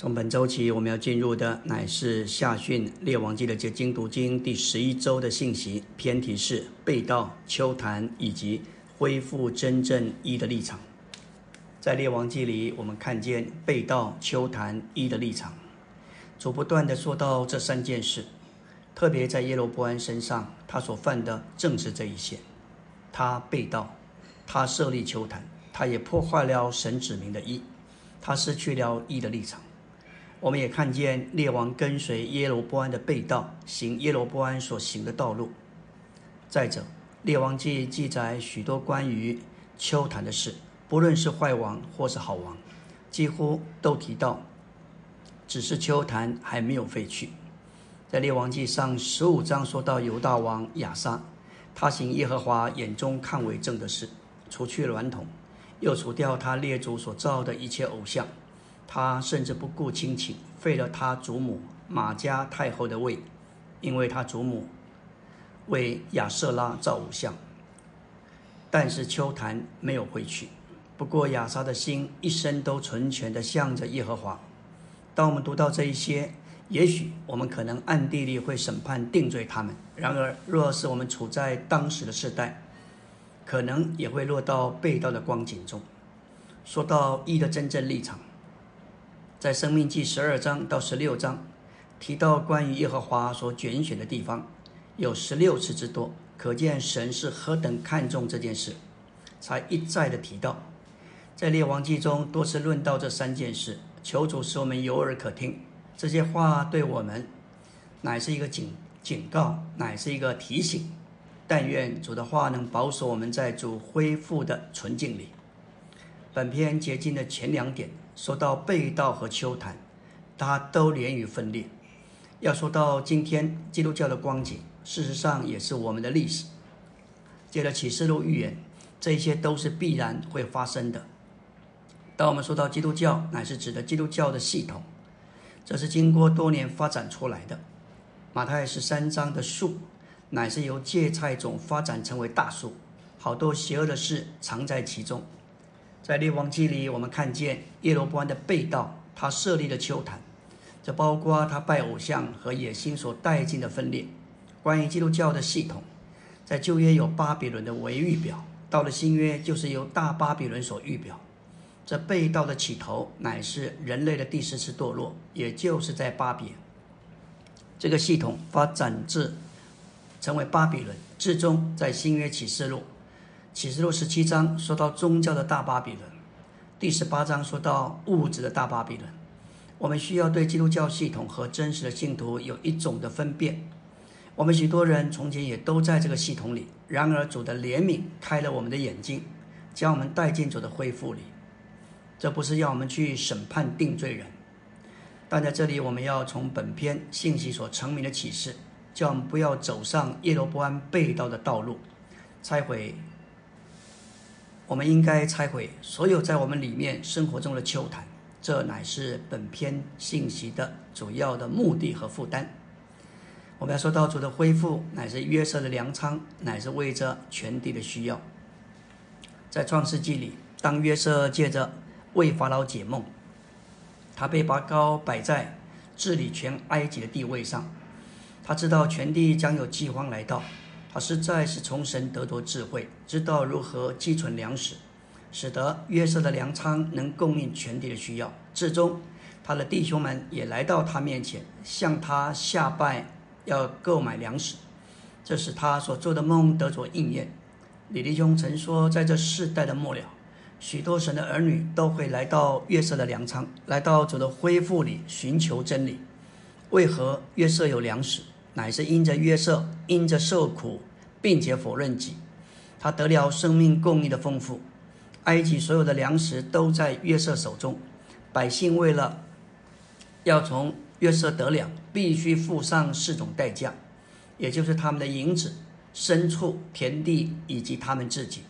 从本周起，我们要进入的乃是下训列王记的结经读经第十一周的信息，偏题是被盗、秋坛以及恢复真正一的立场。在列王记里，我们看见被盗、秋坛一的立场，主不断的说到这三件事，特别在耶罗波安身上，他所犯的正是这一些。他被盗，他设立秋坛，他也破坏了神指明的义，他失去了义的立场。我们也看见列王跟随耶罗波安的背道，行耶罗波安所行的道路。再者，列王记记载许多关于秋坛的事，不论是坏王或是好王，几乎都提到，只是秋坛还没有废去。在列王记上十五章说到犹大王亚撒，他行耶和华眼中看为正的事，除去娈童，又除掉他列祖所造的一切偶像。他甚至不顾亲情，废了他祖母马家太后的位，因为他祖母为亚瑟拉造偶像。但是秋坛没有回去。不过亚莎的心一生都纯全的向着耶和华。当我们读到这一些，也许我们可能暗地里会审判定罪他们。然而，若是我们处在当时的世代，可能也会落到被盗的光景中。说到义的真正立场。在《生命记》十二章到十六章提到关于耶和华所拣选的地方，有十六次之多，可见神是何等看重这件事，才一再的提到。在《列王记》中多次论到这三件事，求主使我们有耳可听。这些话对我们乃是一个警警告，乃是一个提醒。但愿主的话能保守我们在主恢复的纯净里。本篇结晶的前两点。说到被盗和秋坛，它都连于分裂。要说到今天基督教的光景，事实上也是我们的历史。借着启示录预言，这些都是必然会发生的。当我们说到基督教，乃是指的基督教的系统，这是经过多年发展出来的。马太十三章的树，乃是由芥菜种发展成为大树，好多邪恶的事藏在其中。在列王记里，我们看见耶罗波安的被盗，他设立了秋坛，这包括他拜偶像和野心所带进的分裂。关于基督教的系统，在旧约有巴比伦的为预表，到了新约就是由大巴比伦所预表。这被盗的起头乃是人类的第四次堕落，也就是在巴比。这个系统发展至成为巴比伦，至终在新约启示录。启示录十七章说到宗教的大巴比伦，第十八章说到物质的大巴比伦。我们需要对基督教系统和真实的信徒有一种的分辨。我们许多人从前也都在这个系统里，然而主的怜悯开了我们的眼睛，将我们带进主的恢复里。这不是要我们去审判定罪人，但在这里我们要从本篇信息所成名的启示，叫我们不要走上耶罗波安被盗的道路，拆毁。我们应该拆毁所有在我们里面生活中的秋坛，这乃是本篇信息的主要的目的和负担。我们要说到主的恢复，乃是约瑟的粮仓，乃是为着全地的需要。在创世纪里，当约瑟借着为法老解梦，他被拔高摆在治理全埃及的地位上，他知道全地将有饥荒来到。他实在是从神得着智慧，知道如何积存粮食，使得约瑟的粮仓能供应全地的需要。至终，他的弟兄们也来到他面前，向他下拜，要购买粮食。这使他所做的梦得着应验。李弟兄曾说，在这世代的末了，许多神的儿女都会来到约瑟的粮仓，来到主的恢复里寻求真理。为何约瑟有粮食？乃是因着约瑟，因着受苦，并且否认己，他得了生命供应的丰富。埃及所有的粮食都在约瑟手中，百姓为了要从约瑟得粮，必须付上四种代价，也就是他们的银子、牲畜、田地以及他们自己。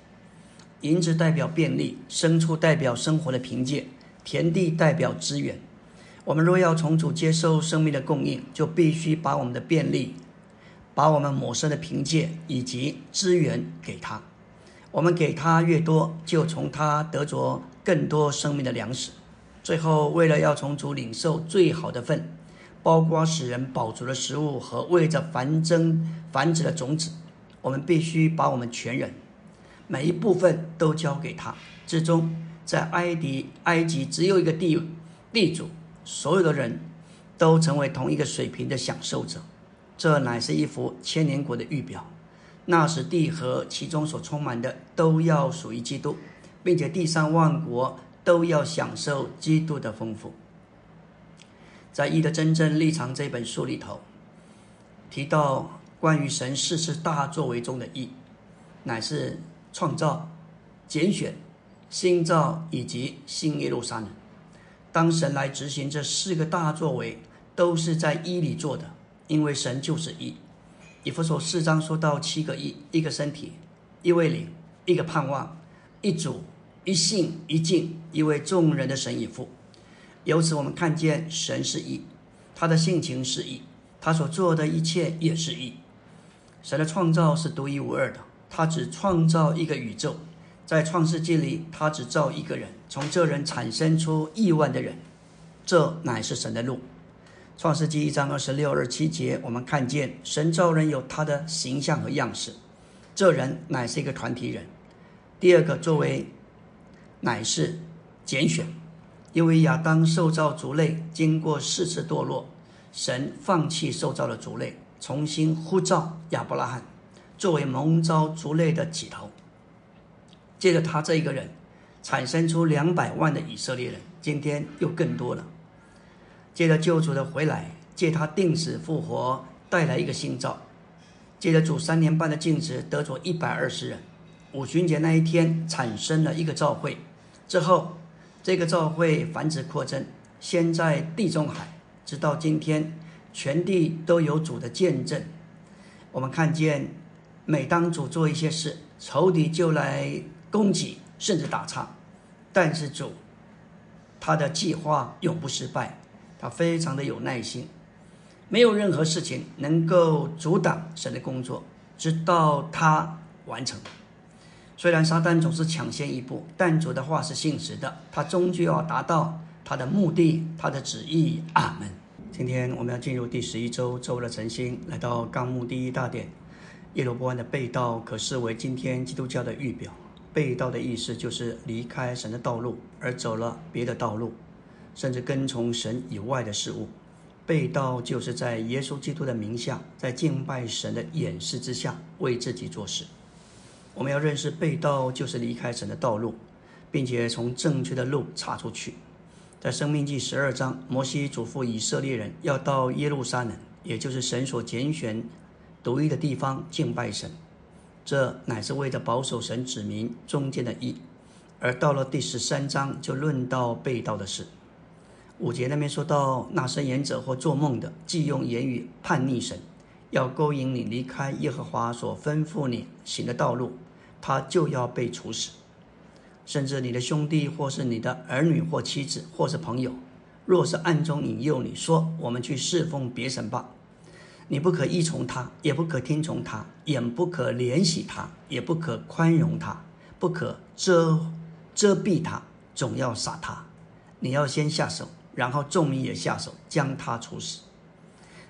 银子代表便利，牲畜代表生活的凭借，田地代表资源。我们若要从主接受生命的供应，就必须把我们的便利、把我们抹生的凭借以及资源给他。我们给他越多，就从他得着更多生命的粮食。最后，为了要从主领受最好的份，包括使人饱足的食物和为着繁增繁殖的种子，我们必须把我们全人每一部分都交给他。之中，在埃及，埃及只有一个地地主，所有的人都成为同一个水平的享受者。这乃是一幅千年国的预表。那时，地和其中所充满的都要属于基督，并且地上万国都要享受基督的丰富。在《义的真正立场》这本书里头，提到关于神四次大作为中的义，乃是创造、拣选、新造以及新耶路撒冷。当神来执行这四个大作为，都是在一里做的，因为神就是一。以弗所四章说到七个一：一个身体，一位灵，一个盼望，一主，一信，一敬，一位众人的神以父。由此，我们看见神是一，他的性情是一，他所做的一切也是一。神的创造是独一无二的，他只创造一个宇宙，在创世纪里，他只造一个人，从这人产生出亿万的人，这乃是神的路。创世纪一章二十六、二七节，我们看见神造人有他的形象和样式，这人乃是一个团体人。第二个作为，乃是拣选，因为亚当受造族类，经过四次堕落，神放弃受造的族类，重新呼召亚伯拉罕作为蒙召族类的起头。借着他这一个人，产生出两百万的以色列人，今天又更多了。借着救主的回来，借他定死复活带来一个新造；借着主三年半的禁止，得着一百二十人。五旬节那一天产生了一个召会，之后这个召会繁殖扩增，先在地中海，直到今天，全地都有主的见证。我们看见，每当主做一些事，仇敌就来攻击，甚至打岔，但是主他的计划永不失败。他非常的有耐心，没有任何事情能够阻挡神的工作，直到他完成。虽然撒旦总是抢先一步，但主的话是信实的，他终究要达到他的目的，他的旨意。阿门。今天我们要进入第十一周周的晨星，来到纲目第一大点，耶罗波安的被盗可视为今天基督教的预表。被盗的意思就是离开神的道路，而走了别的道路。甚至跟从神以外的事物，被盗就是在耶稣基督的名下，在敬拜神的掩饰之下为自己做事。我们要认识被盗就是离开神的道路，并且从正确的路岔出去。在生命记十二章，摩西嘱咐以色列人要到耶路撒冷，也就是神所拣选独一的地方敬拜神，这乃是为了保守神子民中间的义。而到了第十三章，就论到被盗的事。五节那边说到，那伸言者或做梦的，既用言语叛逆神，要勾引你离开耶和华所吩咐你行的道路，他就要被处死。甚至你的兄弟，或是你的儿女，或妻子，或是朋友，若是暗中引诱你说，我们去侍奉别神吧，你不可依从他，也不可听从他，也不可怜惜他，也不可宽容他，不可遮遮蔽他，总要杀他。你要先下手。然后众民也下手将他处死。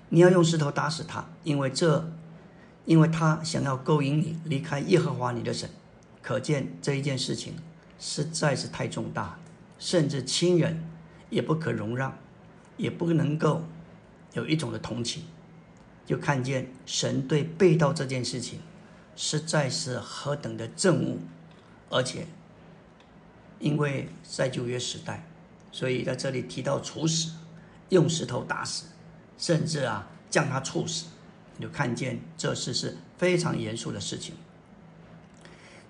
你要用石头打死他，因为这，因为他想要勾引你离开耶和华你的神。可见这一件事情实在是太重大，甚至亲人也不可容让，也不能够有一种的同情。就看见神对被盗这件事情实在是何等的憎恶，而且因为在旧约时代。所以在这里提到处死，用石头打死，甚至啊将他处死，你就看见这事是非常严肃的事情。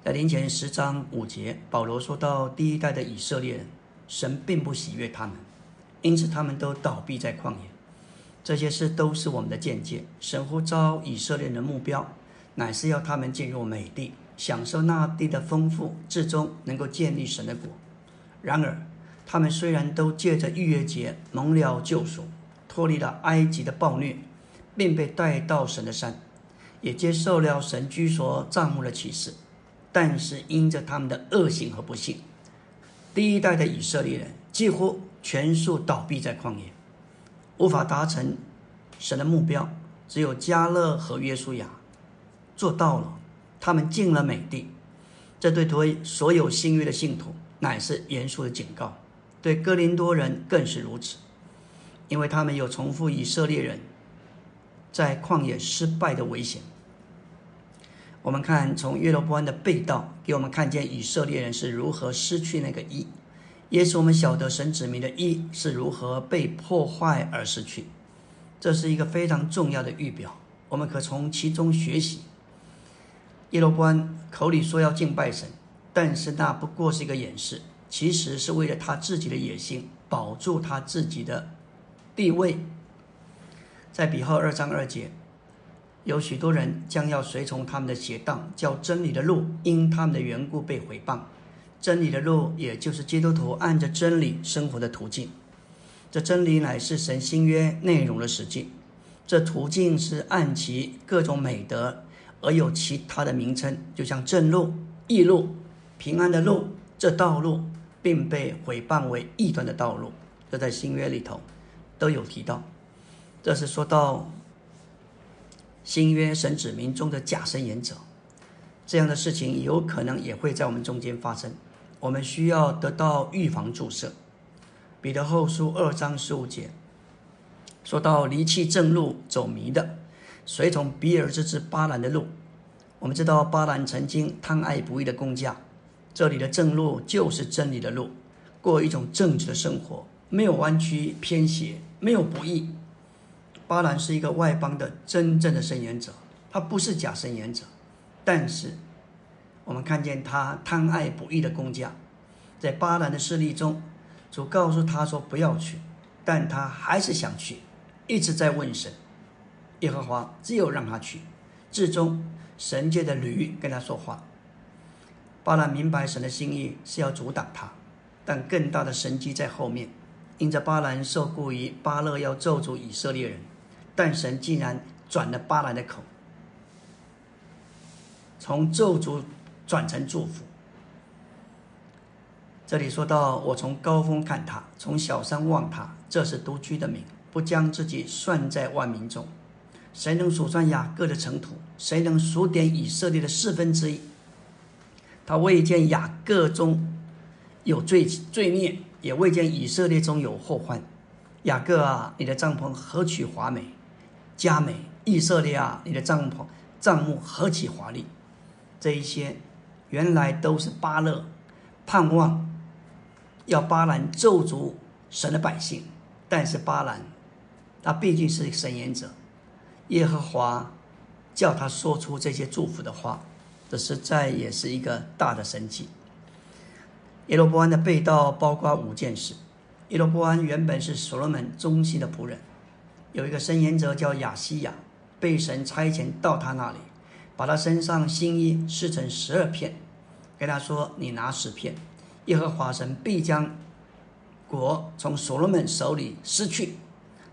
在临前十章五节，保罗说到第一代的以色列人，神并不喜悦他们，因此他们都倒闭在旷野。这些事都是我们的见解。神呼召以色列人的目标，乃是要他们进入美地，享受那地的丰富，至终能够建立神的国。然而，他们虽然都借着逾越节蒙了救赎，脱离了埃及的暴虐，并被带到神的山，也接受了神居所帐幕的启示，但是因着他们的恶行和不幸，第一代的以色列人几乎全数倒闭在旷野，无法达成神的目标。只有加勒和约书亚做到了，他们进了美地。这对推所有新约的信徒乃是严肃的警告，对哥林多人更是如此，因为他们有重复以色列人在旷野失败的危险。我们看从约罗波安的被盗，给我们看见以色列人是如何失去那个一，也使我们晓得神子民的一是如何被破坏而失去。这是一个非常重要的预表，我们可从其中学习。耶罗波安口里说要敬拜神，但是那不过是一个掩饰，其实是为了他自己的野心，保住他自己的地位。在比号二章二节。有许多人将要随从他们的邪荡，叫真理的路因他们的缘故被毁谤。真理的路，也就是基督徒按着真理生活的途径。这真理乃是神新约内容的实际。这途径是按其各种美德而有其他的名称，就像正路、义路、平安的路。这道路并被毁谤为异端的道路。这在新约里头都有提到。这是说到。新约神指明中的假神言者，这样的事情有可能也会在我们中间发生。我们需要得到预防注射。彼得后书二章十五节说到离弃正路走迷的，随从比尔这只巴兰的路。我们知道巴兰曾经贪爱不义的工价，这里的正路就是真理的路，过一种正直的生活，没有弯曲偏斜，没有不义。巴兰是一个外邦的真正的圣言者，他不是假圣言者，但是我们看见他贪爱不义的工匠，在巴兰的势力中，主告诉他说不要去，但他还是想去，一直在问神，耶和华只有让他去，至终神界的驴跟他说话。巴兰明白神的心意是要阻挡他，但更大的神机在后面，因着巴兰受雇于巴勒要咒诅以色列人。但神竟然转了巴兰的口，从咒诅转成祝福。这里说到：“我从高峰看他，从小山望他，这是独居的民，不将自己算在万民中。谁能数算雅各的尘土？谁能数点以色列的四分之一？他未见雅各中有罪罪孽，也未见以色列中有祸患。雅各啊，你的帐篷何其华美！”佳美，以色列啊，你的帐篷、帐幕何其华丽！这一些原来都是巴勒盼望要巴兰咒诅神的百姓，但是巴兰他毕竟是神言者，耶和华叫他说出这些祝福的话，这实在也是一个大的神迹。耶罗波安的被盗包括五件事。耶罗波安原本是所罗门忠心的仆人。有一个申言者叫亚西亚，被神差遣到他那里，把他身上新衣撕成十二片，跟他说：“你拿十片，耶和华神必将国从所罗门手里失去，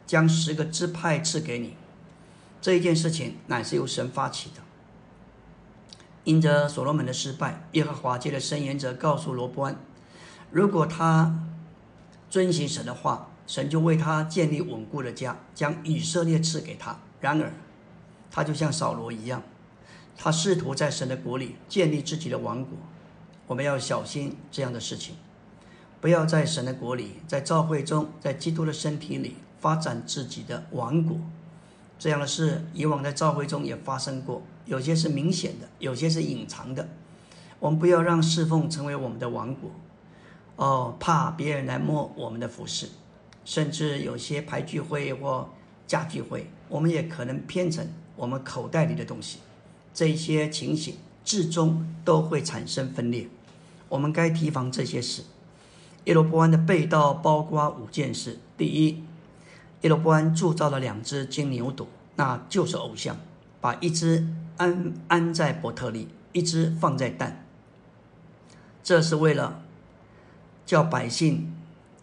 将十个支派赐给你。”这一件事情乃是由神发起的。因着所罗门的失败，耶和华借着申言者告诉罗波安，如果他遵行神的话。神就为他建立稳固的家，将以色列赐给他。然而，他就像扫罗一样，他试图在神的国里建立自己的王国。我们要小心这样的事情，不要在神的国里，在教会中，在基督的身体里发展自己的王国。这样的事以往在教会中也发生过，有些是明显的，有些是隐藏的。我们不要让侍奉成为我们的王国，哦，怕别人来摸我们的服饰。甚至有些排聚会或家聚会，我们也可能偏成我们口袋里的东西。这些情形至终都会产生分裂。我们该提防这些事。耶罗波安的被盗包括五件事：第一，耶罗波安铸造了两只金牛犊，那就是偶像，把一只安安在伯特利，一只放在但。这是为了叫百姓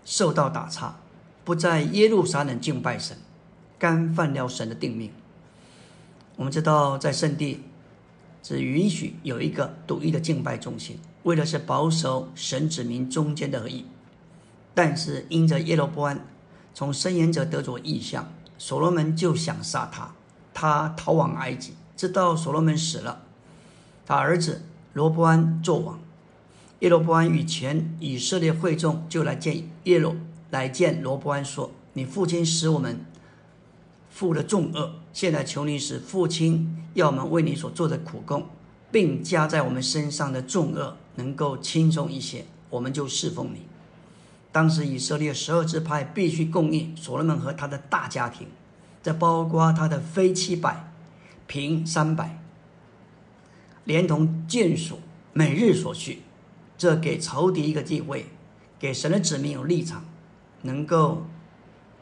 受到打岔。不在耶路撒冷敬拜神，干犯了神的定命。我们知道，在圣地只允许有一个独一的敬拜中心，为的是保守神子民中间的合一。但是因着耶罗波安从申言者得着意象，所罗门就想杀他，他逃往埃及，直到所罗门死了，他儿子罗波安做王。耶罗波安与全以色列会众就来见耶罗，来见罗波安说：“你父亲使我们负了重恶，现在求你使父亲要我们为你所做的苦工，并加在我们身上的重恶能够轻松一些，我们就侍奉你。”当时以色列十二支派必须供应所罗门和他的大家庭，这包括他的非七百、平三百，连同眷属每日所需。这给仇敌一个机会，给神的子民有立场，能够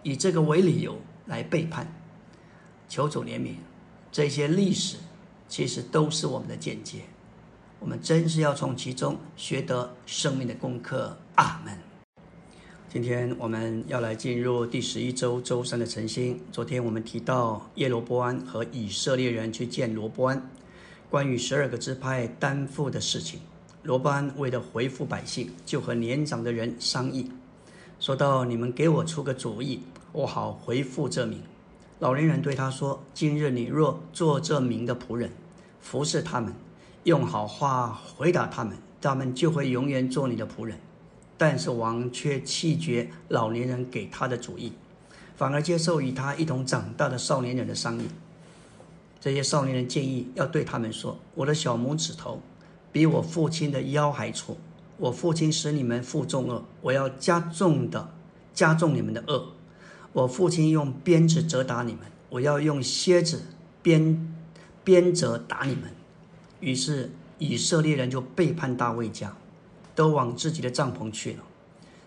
以这个为理由来背叛，求主怜悯。这些历史其实都是我们的见解，我们真是要从其中学得生命的功课。阿门。今天我们要来进入第十一周周三的晨星。昨天我们提到耶罗波安和以色列人去见罗波安，关于十二个支派担负的事情。罗班为了回复百姓，就和年长的人商议，说到：“你们给我出个主意，我好回复这名。”老年人对他说：“今日你若做这名的仆人，服侍他们，用好话回答他们，他们就会永远做你的仆人。”但是王却弃绝老年人给他的主意，反而接受与他一同长大的少年人的商议。这些少年人建议要对他们说：“我的小拇指头。”比我父亲的腰还粗，我父亲使你们负重恶，我要加重的加重你们的恶。我父亲用鞭子责打你们，我要用蝎子鞭鞭责打你们。于是以色列人就背叛大卫家，都往自己的帐篷去了。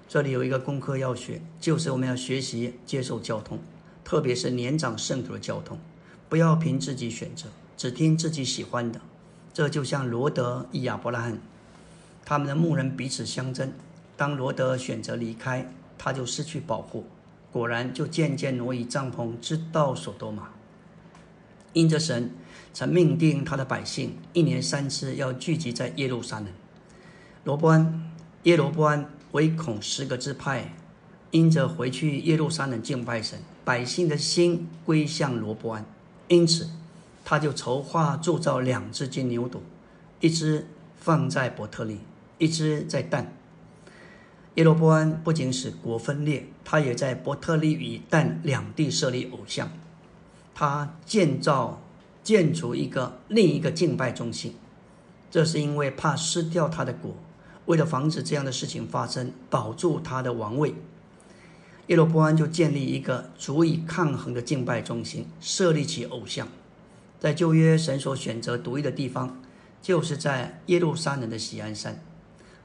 这里有一个功课要学，就是我们要学习接受交通，特别是年长圣徒的交通，不要凭自己选择，只听自己喜欢的。这就像罗德与亚伯拉罕，他们的牧人彼此相争。当罗德选择离开，他就失去保护，果然就渐渐挪移帐篷，直到所多玛。因着神曾命定他的百姓一年三次要聚集在耶路撒冷。罗伯安、耶罗伯安唯恐十个支派因着回去耶路撒冷敬拜神，百姓的心归向罗伯安，因此。他就筹划铸造两只金牛犊，一只放在伯特利，一只在但。耶罗伯安不仅使国分裂，他也在伯特利与但两地设立偶像。他建造建筑一个另一个敬拜中心，这是因为怕失掉他的国，为了防止这样的事情发生，保住他的王位。耶罗波安就建立一个足以抗衡的敬拜中心，设立起偶像。在旧约，神所选择独一的地方，就是在耶路撒冷的喜安山。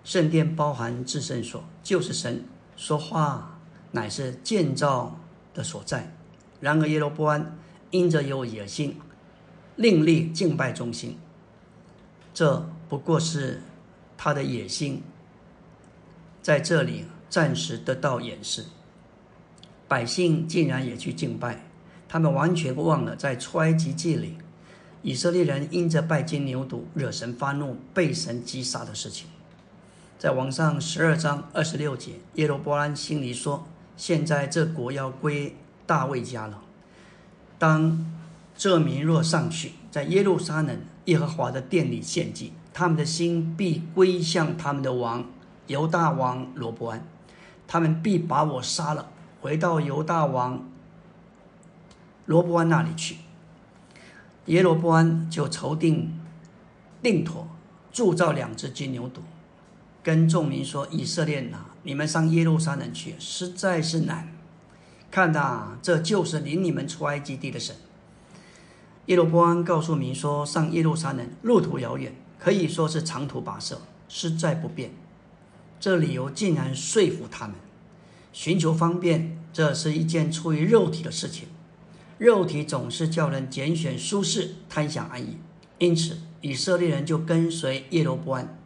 圣殿包含至圣所，就是神说话乃是建造的所在。然而耶罗波安因着有野心，另立敬拜中心，这不过是他的野心，在这里暂时得到掩饰。百姓竟然也去敬拜，他们完全忘了在出埃及记里。以色列人因着拜金牛犊惹神发怒，被神击杀的事情，在网上十二章二十六节，耶罗波安心里说：“现在这国要归大卫家了。当这民若上去，在耶路撒冷耶和华的殿里献祭，他们的心必归向他们的王犹大王罗伯安，他们必把我杀了，回到犹大王罗伯安那里去。”耶罗波安就筹定定妥，铸造两只金牛犊，跟众民说：“以色列呐，你们上耶路撒冷去，实在是难。看呐，这就是领你们出埃及地的神。”耶罗波安告诉民说：“上耶路撒冷路途遥远，可以说是长途跋涉，实在不便。这理由竟然说服他们，寻求方便，这是一件出于肉体的事情。”肉体总是叫人拣选舒适、贪享安逸，因此以色列人就跟随耶罗波安，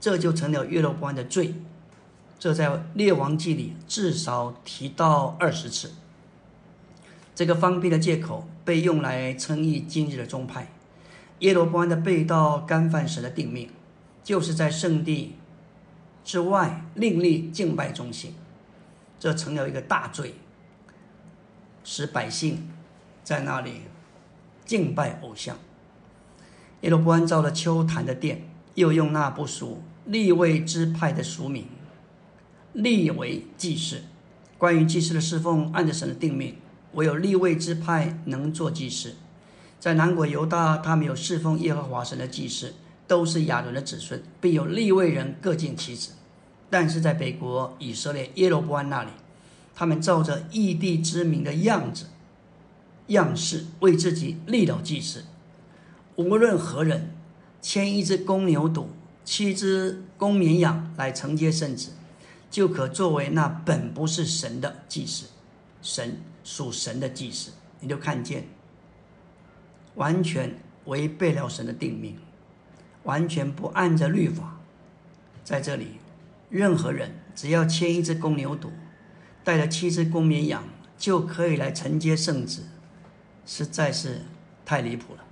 这就成了耶罗波安的罪。这在列王记里至少提到二十次。这个方便的借口被用来称义今日的宗派。耶罗波安的被盗干犯神的定命，就是在圣地之外另立敬拜中心。这成了一个大罪，使百姓在那里敬拜偶像。耶罗波安造了丘坛的殿，又用那不属立位支派的俗名立为祭司。关于祭司的侍奉，按着神的定命，唯有立位之派能做祭司。在南国犹大，他们有侍奉耶和华神的祭司，都是亚伦的子孙，并有立位人各尽其职。但是在北国以色列耶罗波安那里，他们照着异地之名的样子、样式，为自己立了祭司。无论何人牵一只公牛犊、七只公绵羊来承接圣旨，就可作为那本不是神的祭司，神属神的祭司。你就看见。完全违背了神的定命，完全不按着律法。在这里，任何人只要牵一只公牛犊，带着七只公绵羊，就可以来承接圣旨，实在是太离谱了。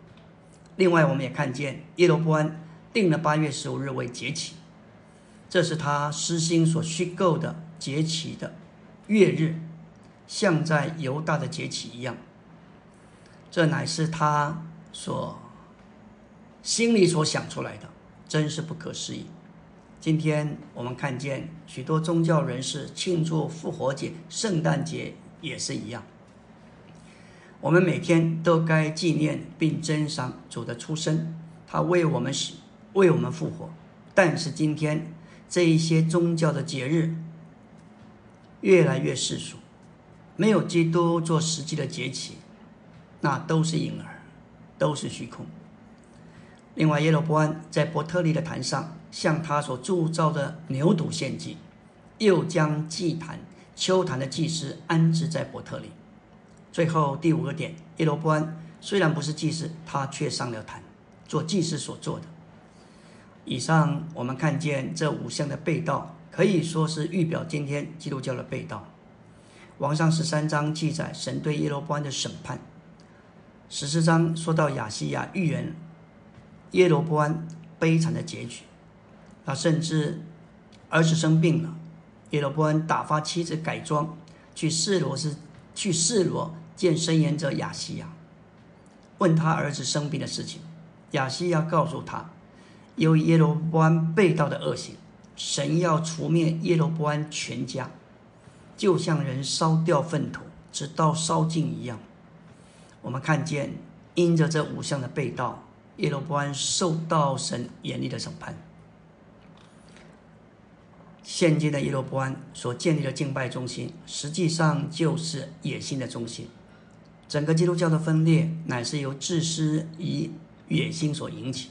另外，我们也看见耶罗波安定了八月十五日为节期，这是他私心所虚构的节期的月日，像在犹大的节期一样。这乃是他所心里所想出来的，真是不可思议。今天我们看见许多宗教人士庆祝复活节、圣诞节也是一样。我们每天都该纪念并珍赏主的出生，他为我们死，为我们复活。但是今天这一些宗教的节日越来越世俗，没有基督做实际的节期。那都是婴儿，都是虚空。另外，耶罗波安在伯特利的坛上向他所铸造的牛犊献祭，又将祭坛、丘坛的祭司安置在伯特利。最后第五个点，耶罗波安虽然不是祭司，他却上了坛，做祭司所做的。以上我们看见这五项的被盗，可以说是预表今天基督教的被盗。王上十三章记载神对耶罗波安的审判。十四章说到亚西亚预言耶罗波安悲惨的结局，他甚至儿子生病了，耶罗波安打发妻子改装去示罗是去示罗见申言者亚西亚，问他儿子生病的事情。亚西亚告诉他，由于耶罗波安被盗的恶行，神要除灭耶罗波安全家，就像人烧掉粪土直到烧尽一样。我们看见，因着这五项的被盗，耶罗波安受到神严厉的审判。现今的耶罗波安所建立的敬拜中心，实际上就是野心的中心。整个基督教的分裂，乃是由自私与野心所引起。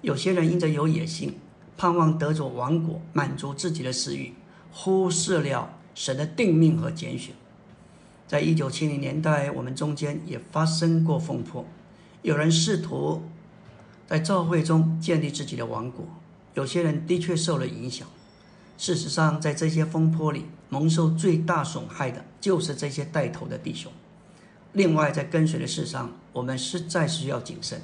有些人因着有野心，盼望得着王国，满足自己的私欲，忽视了神的定命和拣选。在一九七零年代，我们中间也发生过风波，有人试图在教会中建立自己的王国，有些人的确受了影响。事实上，在这些风波里，蒙受最大损害的就是这些带头的弟兄。另外，在跟随的事上，我们实在需要谨慎。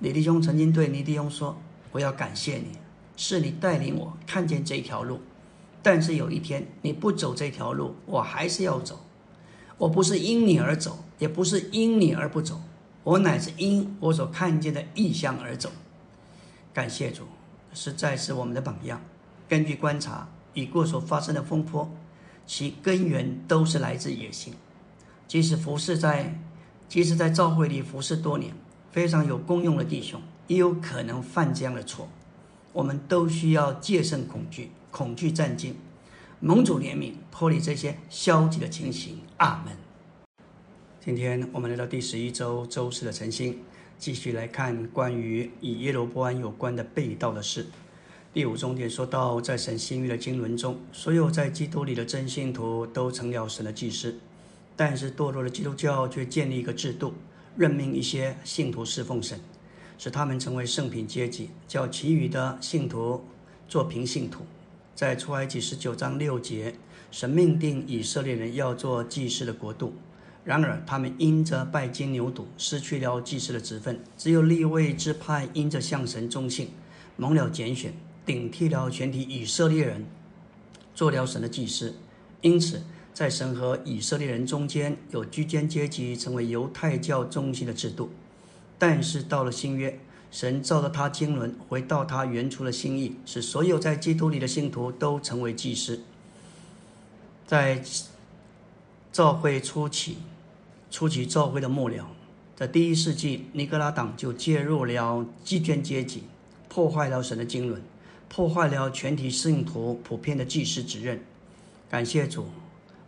李弟兄曾经对倪弟兄说：“我要感谢你，是你带领我看见这条路，但是有一天你不走这条路，我还是要走。”我不是因你而走，也不是因你而不走，我乃是因我所看见的异象而走。感谢主，实在是我们的榜样。根据观察，已过所发生的风波，其根源都是来自野心。即使服侍在，即使在教会里服侍多年，非常有功用的弟兄，也有可能犯这样的错。我们都需要戒慎恐惧，恐惧战惊。盟主怜悯，脱离这些消极的情形。阿门。今天我们来到第十一周周四的晨星，继续来看关于与耶罗波安有关的被盗的事。第五重点说到，在神新约的经纶中，所有在基督里的真信徒都成了神的祭司，但是堕落的基督教却建立一个制度，任命一些信徒侍奉神，使他们成为圣品阶级，叫其余的信徒做平信徒。在出埃及十九章六节，神命定以色列人要做祭司的国度。然而，他们因着拜金牛犊，失去了祭司的职分；只有立位之派因着向神忠信，蒙了拣选，顶替了全体以色列人，做了神的祭司。因此，在神和以色列人中间有居间阶级，成为犹太教中心的制度。但是到了新约，神照着他经纶，回到他原初的心意，使所有在基督里的信徒都成为祭司。在教会初期，初期教会的末了，在第一世纪，尼格拉党就介入了祭奠阶级，破坏了神的经纶，破坏了全体信徒普遍的祭司职任。感谢主，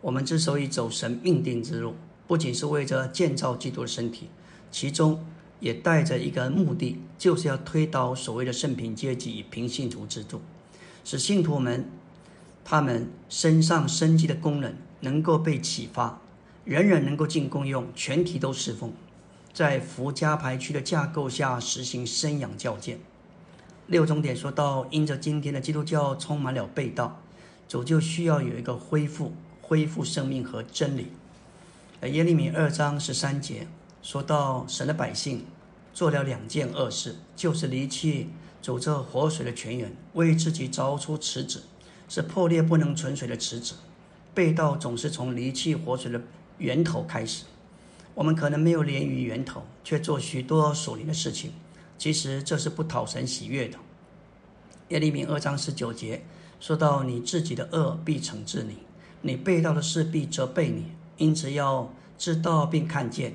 我们之所以走神命定之路，不仅是为着建造基督的身体，其中也带着一个目的，就是要推倒所谓的圣品阶级与平信徒制度，使信徒们他们身上生机的功能能够被启发，人人能够进功用，全体都侍奉，在福家排区的架构下实行生养教建。六重点说到，因着今天的基督教充满了被道。主就需要有一个恢复、恢复生命和真理。耶利米二章十三节说到，神的百姓做了两件恶事，就是离弃主这活水的泉源，为自己凿出池子，是破裂不能存水的池子。背道总是从离弃活水的源头开始。我们可能没有连于源头，却做许多属灵的事情，其实这是不讨神喜悦的。耶利米二章十九节。说到你自己的恶必惩治你，你背道的事必责备你，因此要知道并看见，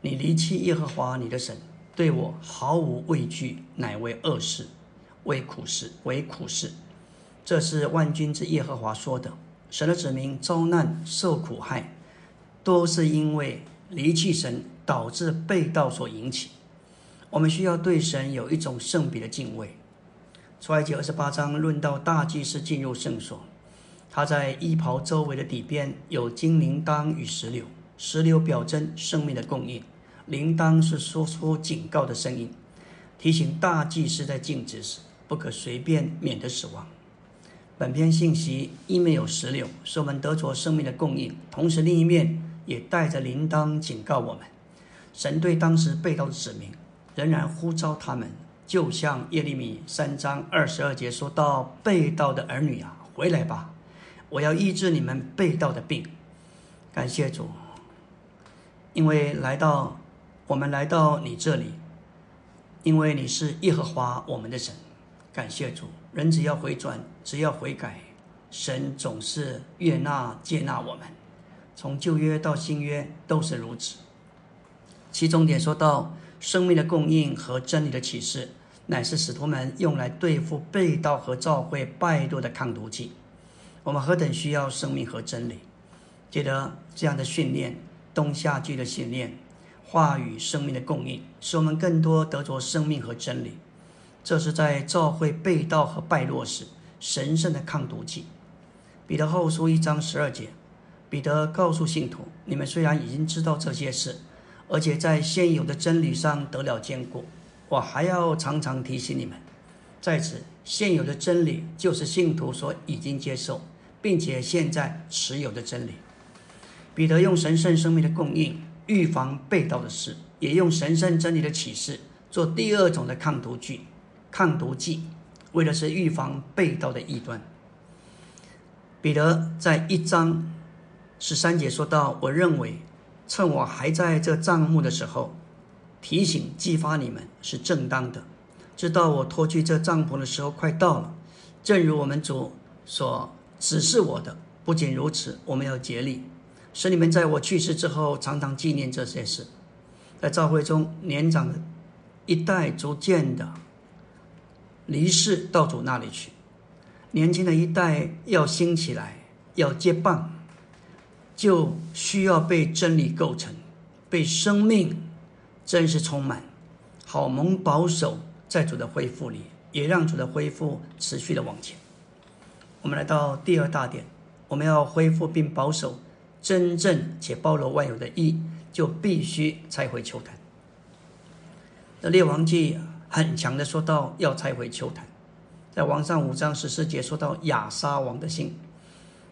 你离弃耶和华你的神，对我毫无畏惧，乃为恶事，为苦事，为苦事。这是万军之耶和华说的。神的子民遭难受苦害，都是因为离弃神导致背道所引起。我们需要对神有一种圣别的敬畏。出埃及二十八章论到大祭司进入圣所，他在衣袍周围的底边有金铃铛与石榴，石榴表征生命的供应，铃铛是说出警告的声音，提醒大祭司在静止时不可随便，免得死亡。本篇信息一面有石榴，是我们得着生命的供应，同时另一面也带着铃铛警告我们，神对当时被盗的子民仍然呼召他们。就像耶利米三章二十二节说到：“被盗的儿女啊，回来吧！我要医治你们被盗的病。”感谢主，因为来到我们来到你这里，因为你是耶和华我们的神。感谢主，人只要回转，只要悔改，神总是悦纳接纳我们。从旧约到新约都是如此。其中点说到。生命的供应和真理的启示，乃是使徒们用来对付被盗和教会败落的抗毒剂。我们何等需要生命和真理！记得这样的训练，冬夏季的训练，话语生命的供应，使我们更多得着生命和真理。这是在教会被盗和败落时神圣的抗毒剂。彼得后书一章十二节，彼得告诉信徒：你们虽然已经知道这些事。而且在现有的真理上得了坚固，我还要常常提醒你们，在此现有的真理就是信徒所已经接受，并且现在持有的真理。彼得用神圣生命的供应预防被盗的事，也用神圣真理的启示做第二种的抗毒剂，抗毒剂为的是预防被盗的异端。彼得在一章十三节说到：“我认为。”趁我还在这帐幕的时候，提醒、激发你们是正当的。知道我脱去这帐篷的时候快到了，正如我们主所只是我的。不仅如此，我们要竭力，使你们在我去世之后常常纪念这些事。在教会中，年长的一代逐渐的离世到主那里去，年轻的一代要兴起来，要接棒。就需要被真理构成，被生命真实充满，好蒙保守在主的恢复里，也让主的恢复持续的往前。我们来到第二大点，我们要恢复并保守真正且包罗万有的义，就必须拆毁球坛。那列王记很强的说到要拆毁球坛，在王上五章十四节说到亚沙王的信。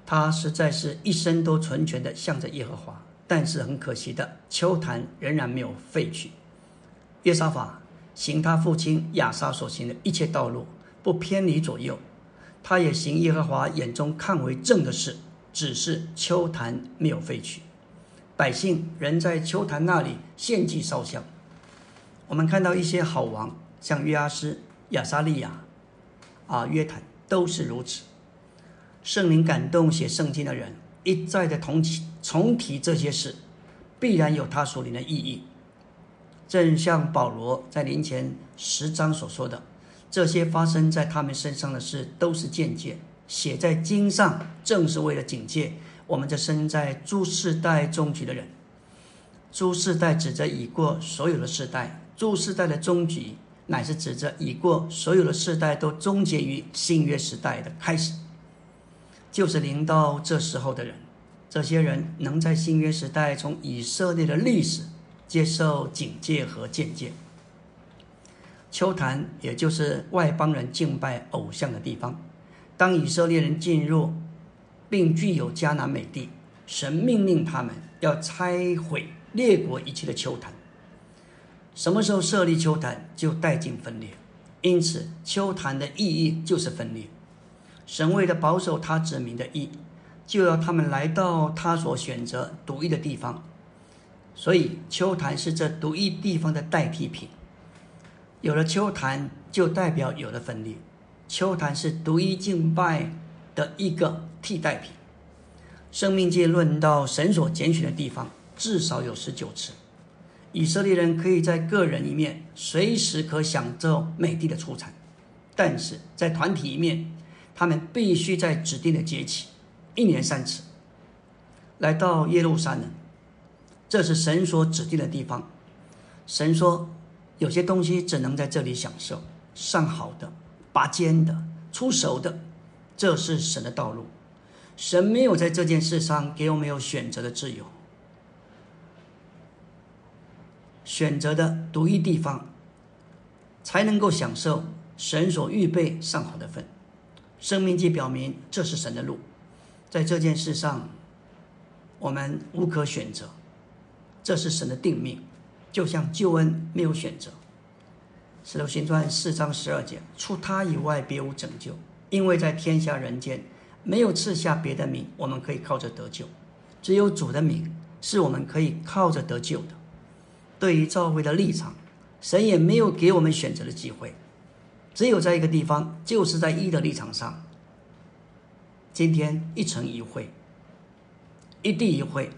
他实在是一生都纯全的向着耶和华，但是很可惜的，秋坛仍然没有废去。约沙法行他父亲亚沙所行的一切道路，不偏离左右。他也行耶和华眼中看为正的事，只是秋坛没有废去，百姓仍在秋坛那里献祭烧香。我们看到一些好王，像约阿斯、亚撒利亚、啊约坦，都是如此。圣灵感动写圣经的人，一再的重提重提这些事，必然有他所领的意义。正像保罗在临前十章所说的，这些发生在他们身上的事，都是间接写在经上，正是为了警戒我们这身在诸世代终局的人。诸世代指着已过所有的世代，诸世代的终局，乃是指着已过所有的世代都终结于新约时代的开始。就是临到这时候的人，这些人能在新约时代从以色列的历史接受警戒和见解。秋坛也就是外邦人敬拜偶像的地方。当以色列人进入并具有迦南美地，神命令他们要拆毁列国一切的秋坛。什么时候设立秋坛，就带进分裂。因此，秋坛的意义就是分裂。神为了保守他子民的意，就要他们来到他所选择独一的地方。所以，秋坛是这独一地方的代替品。有了秋坛，就代表有了分裂。秋坛是独一敬拜的一个替代品。生命界论到神所拣选的地方，至少有十九次。以色列人可以在个人一面随时可享受美地的出产，但是在团体一面。他们必须在指定的节气，一年三次，来到耶路撒冷，这是神所指定的地方。神说，有些东西只能在这里享受，上好的、拔尖的、出熟的，这是神的道路。神没有在这件事上给我们有选择的自由，选择的独一地方，才能够享受神所预备上好的份。生命记表明，这是神的路，在这件事上，我们无可选择，这是神的定命，就像救恩没有选择。使徒行传四章十二节，除他以外别无拯救，因为在天下人间没有赐下别的名，我们可以靠着得救，只有主的名是我们可以靠着得救的。对于教会的立场，神也没有给我们选择的机会。只有在一个地方，就是在一的立场上。今天一城一会，一地一会，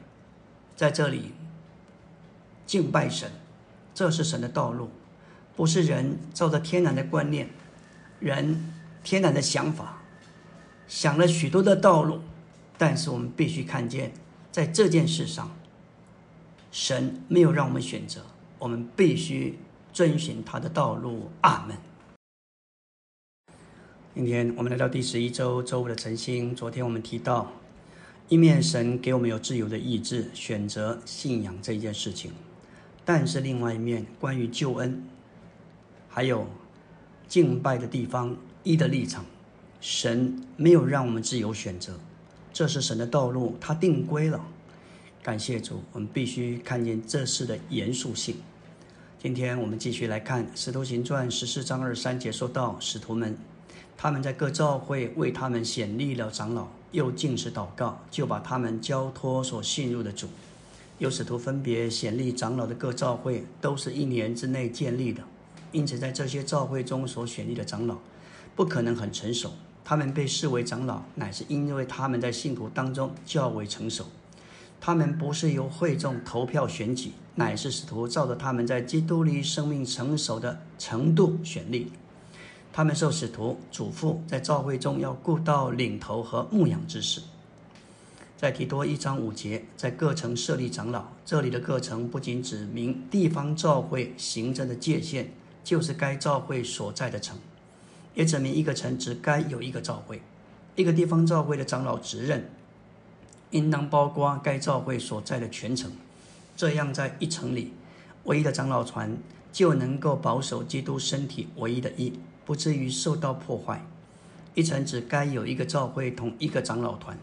在这里敬拜神，这是神的道路，不是人照着天然的观念、人天然的想法想了许多的道路，但是我们必须看见，在这件事上，神没有让我们选择，我们必须遵循他的道路。阿门。今天我们来到第十一周周五的晨星。昨天我们提到，一面神给我们有自由的意志选择信仰这件事情，但是另外一面关于救恩，还有敬拜的地方一的立场，神没有让我们自由选择，这是神的道路，他定规了。感谢主，我们必须看见这事的严肃性。今天我们继续来看《使徒行传》十四章二三节，说到使徒们。他们在各教会为他们显立了长老，又进食祷告，就把他们交托所信入的主。有使徒分别显立长老的各教会，都是一年之内建立的。因此，在这些教会中所选立的长老，不可能很成熟。他们被视为长老，乃是因为他们在信徒当中较为成熟。他们不是由会众投票选举，乃是使徒照着他们在基督里生命成熟的程度选立。他们受使徒嘱咐，在教会中要顾到领头和牧养之事。在提多一章五节，在各城设立长老。这里的各城不仅指明地方教会行政的界限，就是该教会所在的城，也指明一个城只该有一个教会。一个地方教会的长老职任，应当包括该教会所在的全城。这样，在一城里，唯一的长老团就能够保守基督身体唯一的义。不至于受到破坏。一城只该有一个教会同一个长老团。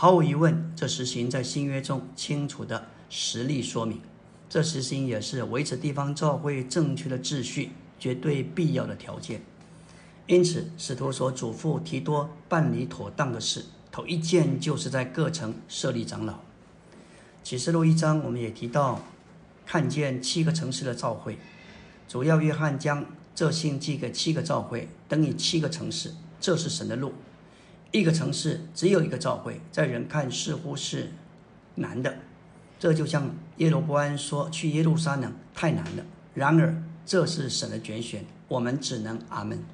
毫无疑问，这实行在新约中清楚的实例说明。这实行也是维持地方教会正确的秩序绝对必要的条件。因此，使徒所嘱咐提多办理妥当的事，头一件就是在各城设立长老。启示录一章我们也提到，看见七个城市的召会，主要约翰将这信寄给七个召会，等于七个城市。这是神的路。一个城市只有一个召会，在人看似乎是难的。这就像耶罗波安说去耶路撒冷太难了。然而这是神的拣选，我们只能阿门。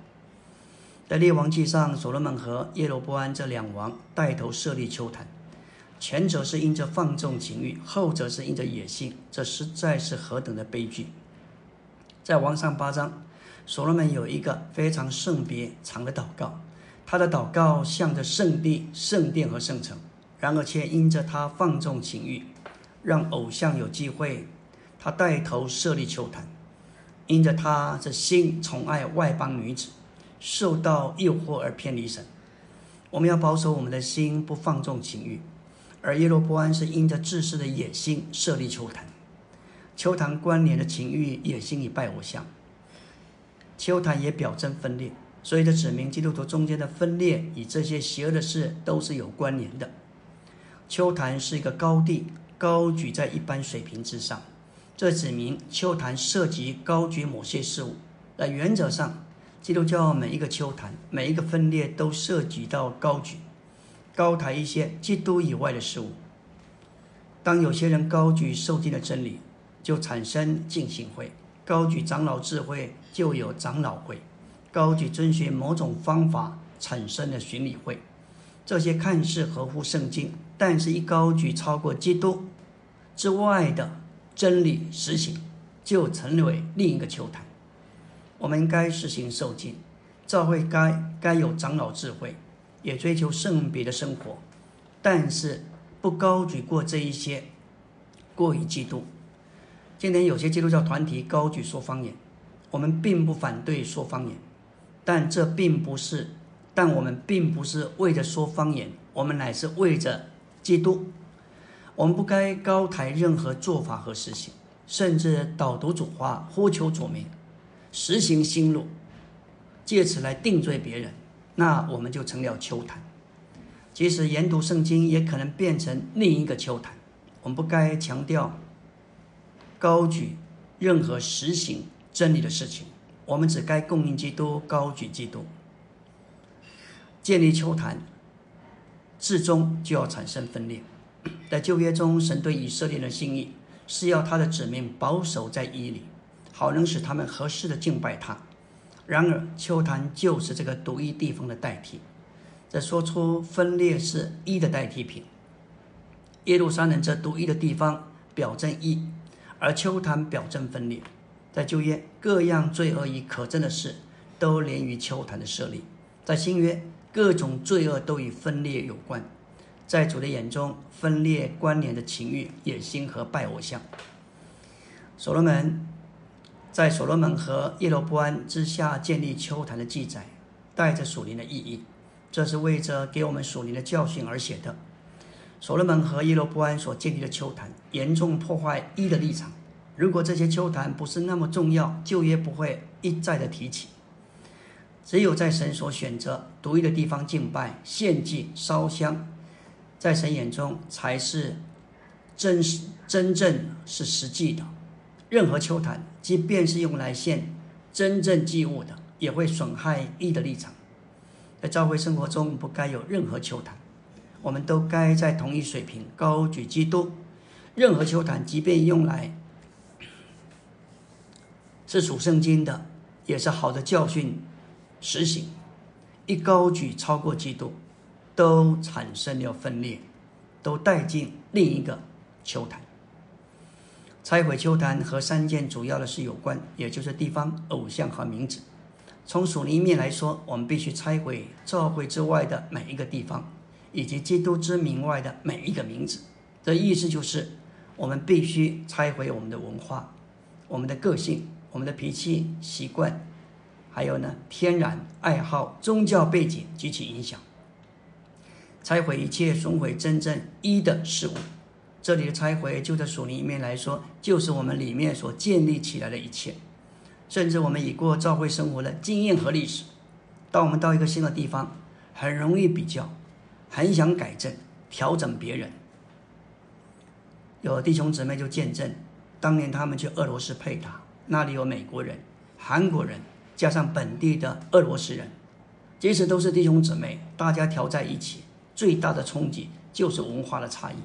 在列王记上，所罗门和耶罗波安这两王带头设立丘坛，前者是因着放纵情欲，后者是因着野性，这实在是何等的悲剧！在王上八章，所罗门有一个非常圣别长的祷告，他的祷告向着圣地、圣殿和圣城，然而却因着他放纵情欲，让偶像有机会，他带头设立丘坛，因着他这心宠爱外邦女子。受到诱惑而偏离神，我们要保守我们的心，不放纵情欲。而耶罗波安是因着自私的野心设立秋坛，秋坛关联的情欲、野心与拜偶像，秋坛也表征分裂，所以这指明基督徒中间的分裂与这些邪恶的事都是有关联的。秋坛是一个高地，高举在一般水平之上，这指明秋坛涉及高举某些事物，在原则上。基督教每一个秋坛，每一个分裂都涉及到高举、高抬一些基督以外的事物。当有些人高举受尽的真理，就产生敬信会；高举长老智慧，就有长老会；高举遵循某种方法，产生的巡礼会。这些看似合乎圣经，但是一高举超过基督之外的真理实行，就成为另一个球坛。我们该实行受敬，教会该该有长老智慧，也追求圣别的生活，但是不高举过这一些，过于基督。今天有些基督教团体高举说方言，我们并不反对说方言，但这并不是，但我们并不是为着说方言，我们乃是为着基督。我们不该高抬任何做法和实行，甚至导读主话，呼求主名。实行新路，借此来定罪别人，那我们就成了秋坛。即使研读圣经，也可能变成另一个秋坛。我们不该强调高举任何实行真理的事情，我们只该供应基督，高举基督。建立秋坛，至终就要产生分裂。在旧约中，神对以色列的心意是要他的子民保守在伊里。好能使他们合适的敬拜他。然而，秋坛就是这个独一地方的代替。这说出分裂是一的代替品。耶路撒冷这独一的地方表征一，而秋坛表征分裂。在旧约，各样罪恶与可憎的事都连于秋坛的设立；在新约，各种罪恶都与分裂有关。在主的眼中，分裂关联的情欲、野心和拜偶像。所罗门。在所罗门和耶罗波安之下建立丘坛的记载，带着属灵的意义，这是为着给我们属灵的教训而写的。所罗门和耶罗波安所建立的丘坛，严重破坏一的立场。如果这些丘坛不是那么重要，旧约不会一再的提起。只有在神所选择独一的地方敬拜、献祭、烧香，在神眼中才是真实、真正是实际的。任何秋坛，即便是用来献真正祭物的，也会损害义的立场。在教会生活中，不该有任何秋坛，我们都该在同一水平高举基督。任何秋坛，即便用来是属圣经的，也是好的教训实行。一高举超过基督，都产生了分裂，都带进另一个秋坛。拆毁秋坛和三件主要的事有关，也就是地方、偶像和名字。从属灵面来说，我们必须拆毁教会之外的每一个地方，以及基督之名外的每一个名字。这意思就是，我们必须拆毁我们的文化、我们的个性、我们的脾气习惯，还有呢天然爱好、宗教背景及其影响。拆毁一切损毁真正一的事物。这里的拆毁，就在属灵一面来说，就是我们里面所建立起来的一切，甚至我们已过教会生活的经验和历史。当我们到一个新的地方，很容易比较，很想改正、调整别人。有弟兄姊妹就见证，当年他们去俄罗斯配搭，那里有美国人、韩国人，加上本地的俄罗斯人，即使都是弟兄姊妹，大家调在一起，最大的冲击就是文化的差异。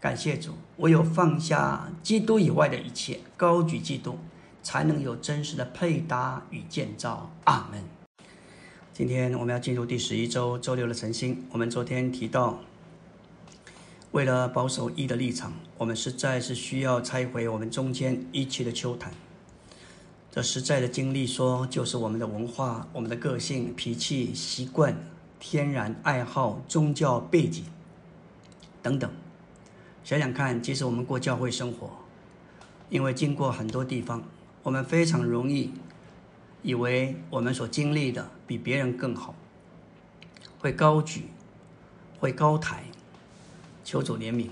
感谢主，唯有放下基督以外的一切，高举基督，才能有真实的配搭与建造。阿门。今天我们要进入第十一周周六的晨星。我们昨天提到，为了保守一的立场，我们实在是需要拆毁我们中间一切的秋坛。这实在的经历说，就是我们的文化、我们的个性、脾气、习惯、天然爱好、宗教背景等等。想想看，即使我们过教会生活，因为经过很多地方，我们非常容易以为我们所经历的比别人更好，会高举，会高抬，求主怜悯。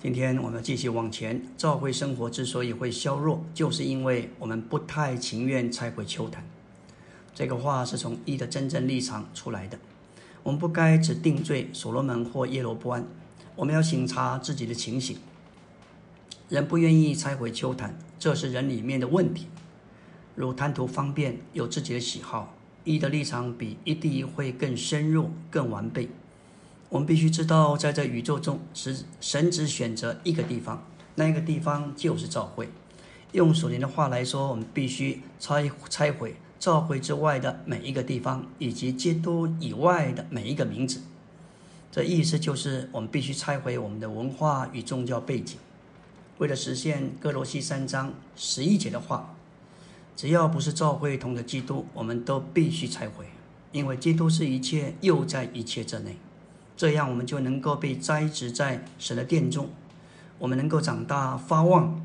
今天我们继续往前，教会生活之所以会削弱，就是因为我们不太情愿拆毁秋坛。这个话是从一的真正立场出来的。我们不该只定罪所罗门或耶罗波安。我们要醒察自己的情形。人不愿意拆毁秋坛，这是人里面的问题。如贪图方便，有自己的喜好，一的立场比一地会更深入、更完备。我们必须知道，在这宇宙中，是神只选择一个地方，那个地方就是教会。用属灵的话来说，我们必须拆拆毁教会之外的每一个地方，以及基督以外的每一个名字。这意思就是，我们必须拆毁我们的文化与宗教背景，为了实现哥罗西三章十一节的话，只要不是教会同的基督，我们都必须拆毁，因为基督是一切，又在一切之内。这样，我们就能够被栽植在神的殿中，我们能够长大发旺。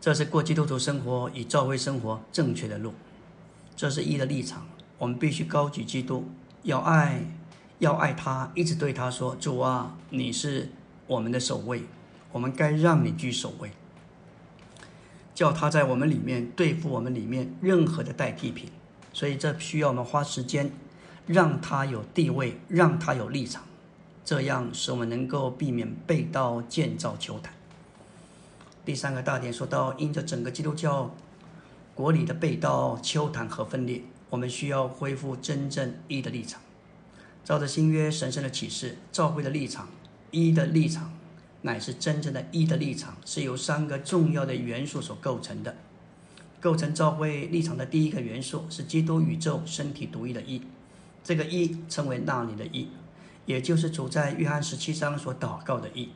这是过基督徒生活与教会生活正确的路。这是一的立场，我们必须高举基督，要爱。要爱他，一直对他说：“主啊，你是我们的守卫，我们该让你居首位，叫他在我们里面对付我们里面任何的代替品。所以这需要我们花时间，让他有地位，让他有立场，这样使我们能够避免被盗建造球坛。第三个大点说到，因着整个基督教国里的被盗、秋坛和分裂，我们需要恢复真正义的立场。”照着新约神圣的启示，教会的立场，一的立场，乃是真正的一的立场，是由三个重要的元素所构成的。构成教会立场的第一个元素是基督宇宙身体独一的一，这个一称为那里的一，也就是主在约翰十七章所祷告的一，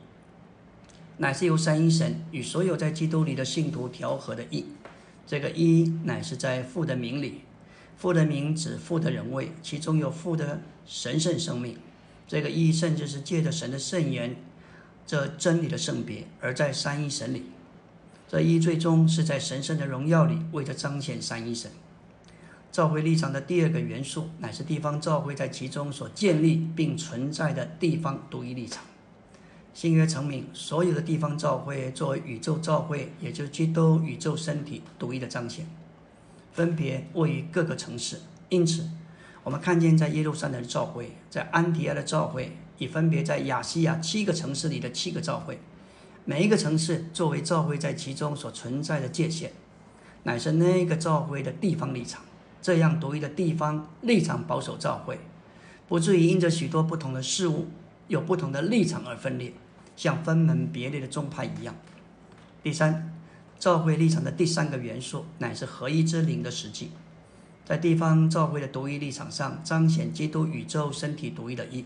乃是由三一神与所有在基督里的信徒调和的一。这个一乃是在父的名里。父的名指父的人位，其中有父的神圣生命。这个一甚至是借着神的圣言，这真理的圣别，而在三一神里。这一最终是在神圣的荣耀里，为着彰显三一神。召会立场的第二个元素，乃是地方召会在其中所建立并存在的地方独一立场。新约成名，所有的地方召会作为宇宙召会，也就是基督宇宙身体独一的彰显。分别位于各个城市，因此，我们看见在耶路撒冷的教会，在安提阿的教会，已分别在亚细亚七个城市里的七个教会，每一个城市作为教会在其中所存在的界限，乃是那个教会的地方立场。这样独一的地方立场保守教会，不至于因着许多不同的事物有不同的立场而分裂，像分门别类的宗派一样。第三。教会立场的第三个元素，乃是合一之灵的实际，在地方教会的独一立场上，彰显基督宇宙身体独一的一。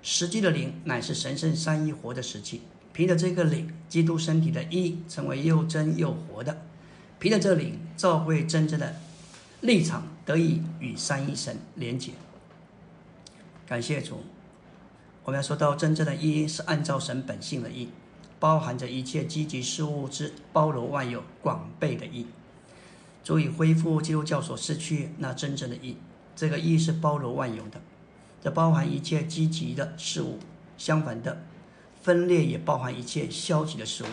实际的灵，乃是神圣三一活的实际。凭着这个灵，基督身体的一成为又真又活的。凭着这灵，教会真正的立场得以与三一神连结。感谢主，我们要说到真正的一是按照神本性的一。包含着一切积极事物之包罗万有、广倍的义，足以恢复基督教所失去那真正的义。这个义是包罗万有的，这包含一切积极的事物。相反的，分裂也包含一切消极的事物。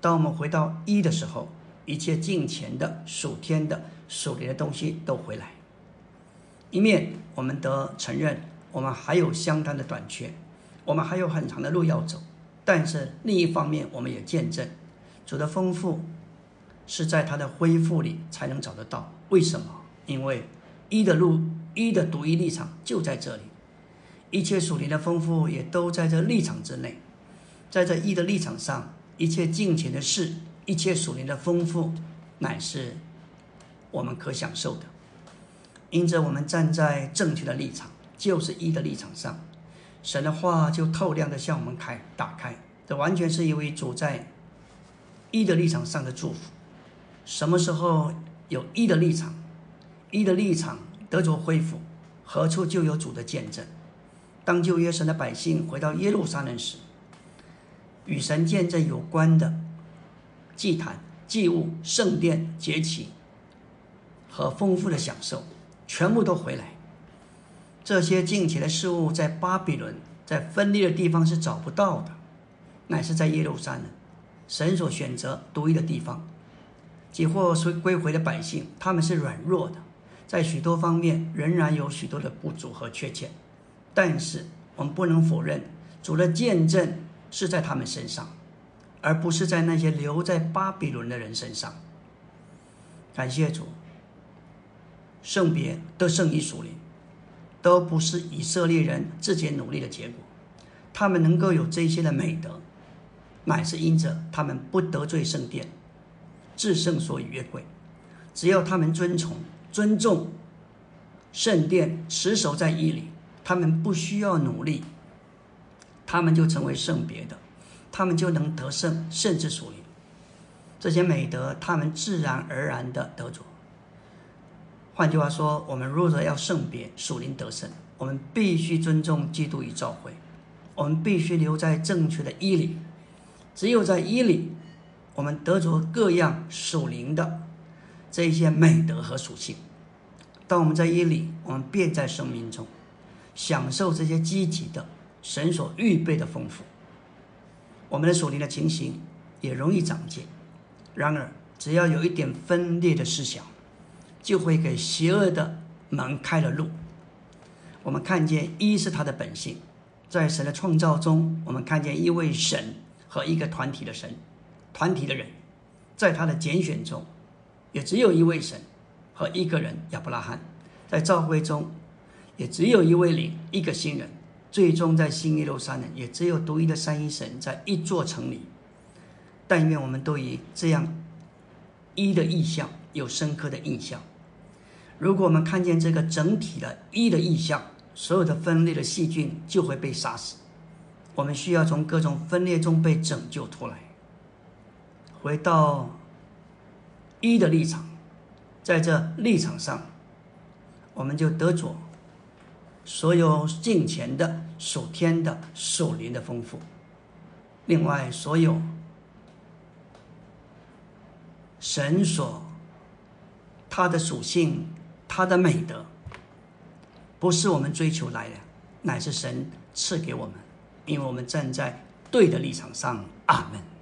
当我们回到一的时候，一切近前的、属天的、属灵的东西都回来。一面我们得承认我们还有相当的短缺，我们还有很长的路要走。但是另一方面，我们也见证主的丰富是在他的恢复里才能找得到。为什么？因为一的路，一的独一立场就在这里，一切属灵的丰富也都在这立场之内，在这一的立场上，一切金钱的事，一切属灵的丰富，乃是我们可享受的。因着我们站在正确的立场，就是一的立场上，神的话就透亮的向我们开打开。这完全是一位主在一的立场上的祝福。什么时候有一的立场，一的立场得着恢复，何处就有主的见证。当旧约神的百姓回到耶路撒冷时，与神见证有关的祭坛、祭物、圣殿、节期和丰富的享受。全部都回来。这些近前的事物在巴比伦，在分裂的地方是找不到的，乃是在耶路撒冷，神所选择独一的地方。几或是归回的百姓，他们是软弱的，在许多方面仍然有许多的不足和缺陷。但是我们不能否认，主的见证是在他们身上，而不是在那些留在巴比伦的人身上。感谢主。圣别都胜于属灵，都不是以色列人自己努力的结果。他们能够有这些的美德，乃是因着他们不得罪圣殿，至圣所与约柜。只要他们遵从、尊重圣殿，持守在义里，他们不需要努力，他们就成为圣别的，他们就能得胜，甚至属灵。这些美德，他们自然而然的得着。换句话说，我们若者要圣别属灵得胜，我们必须尊重基督与教会，我们必须留在正确的伊里。只有在伊里，我们得着各样属灵的这一些美德和属性。当我们在伊里，我们便在生命中享受这些积极的神所预备的丰富。我们的属灵的情形也容易长进。然而，只要有一点分裂的思想。就会给邪恶的门开了路。我们看见一是他的本性，在神的创造中，我们看见一位神和一个团体的神，团体的人，在他的拣选中，也只有一位神和一个人亚伯拉罕，在召会中，也只有一位灵一个新人，最终在新耶路撒冷，也只有独一的三一神在一座城里。但愿我们都以这样一的意象有深刻的印象。如果我们看见这个整体的一的意象，所有的分裂的细菌就会被杀死。我们需要从各种分裂中被拯救出来，回到一的立场，在这立场上，我们就得着所有近前的属天的属灵的丰富。另外，所有神所它的属性。他的美德不是我们追求来的，乃是神赐给我们，因为我们站在对的立场上。阿门。